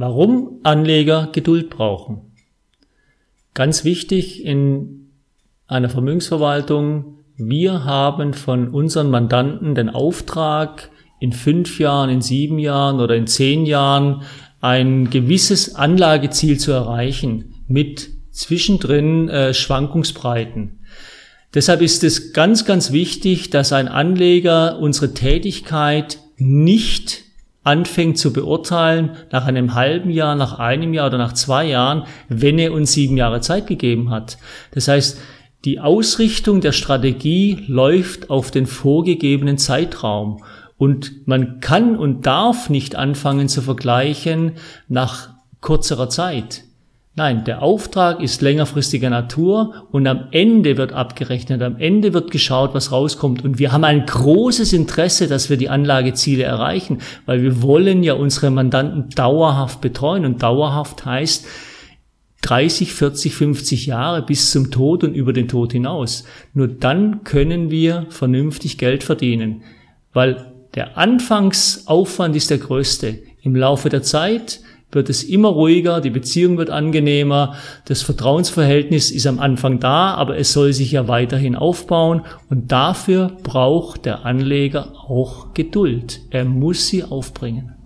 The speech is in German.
Warum Anleger Geduld brauchen. Ganz wichtig in einer Vermögensverwaltung, wir haben von unseren Mandanten den Auftrag, in fünf Jahren, in sieben Jahren oder in zehn Jahren ein gewisses Anlageziel zu erreichen mit zwischendrin äh, Schwankungsbreiten. Deshalb ist es ganz, ganz wichtig, dass ein Anleger unsere Tätigkeit nicht anfängt zu beurteilen nach einem halben Jahr, nach einem Jahr oder nach zwei Jahren, wenn er uns sieben Jahre Zeit gegeben hat. Das heißt, die Ausrichtung der Strategie läuft auf den vorgegebenen Zeitraum. Und man kann und darf nicht anfangen zu vergleichen nach kürzerer Zeit. Nein, der Auftrag ist längerfristiger Natur und am Ende wird abgerechnet, am Ende wird geschaut, was rauskommt. Und wir haben ein großes Interesse, dass wir die Anlageziele erreichen, weil wir wollen ja unsere Mandanten dauerhaft betreuen. Und dauerhaft heißt 30, 40, 50 Jahre bis zum Tod und über den Tod hinaus. Nur dann können wir vernünftig Geld verdienen, weil der Anfangsaufwand ist der größte. Im Laufe der Zeit wird es immer ruhiger, die Beziehung wird angenehmer, das Vertrauensverhältnis ist am Anfang da, aber es soll sich ja weiterhin aufbauen und dafür braucht der Anleger auch Geduld. Er muss sie aufbringen.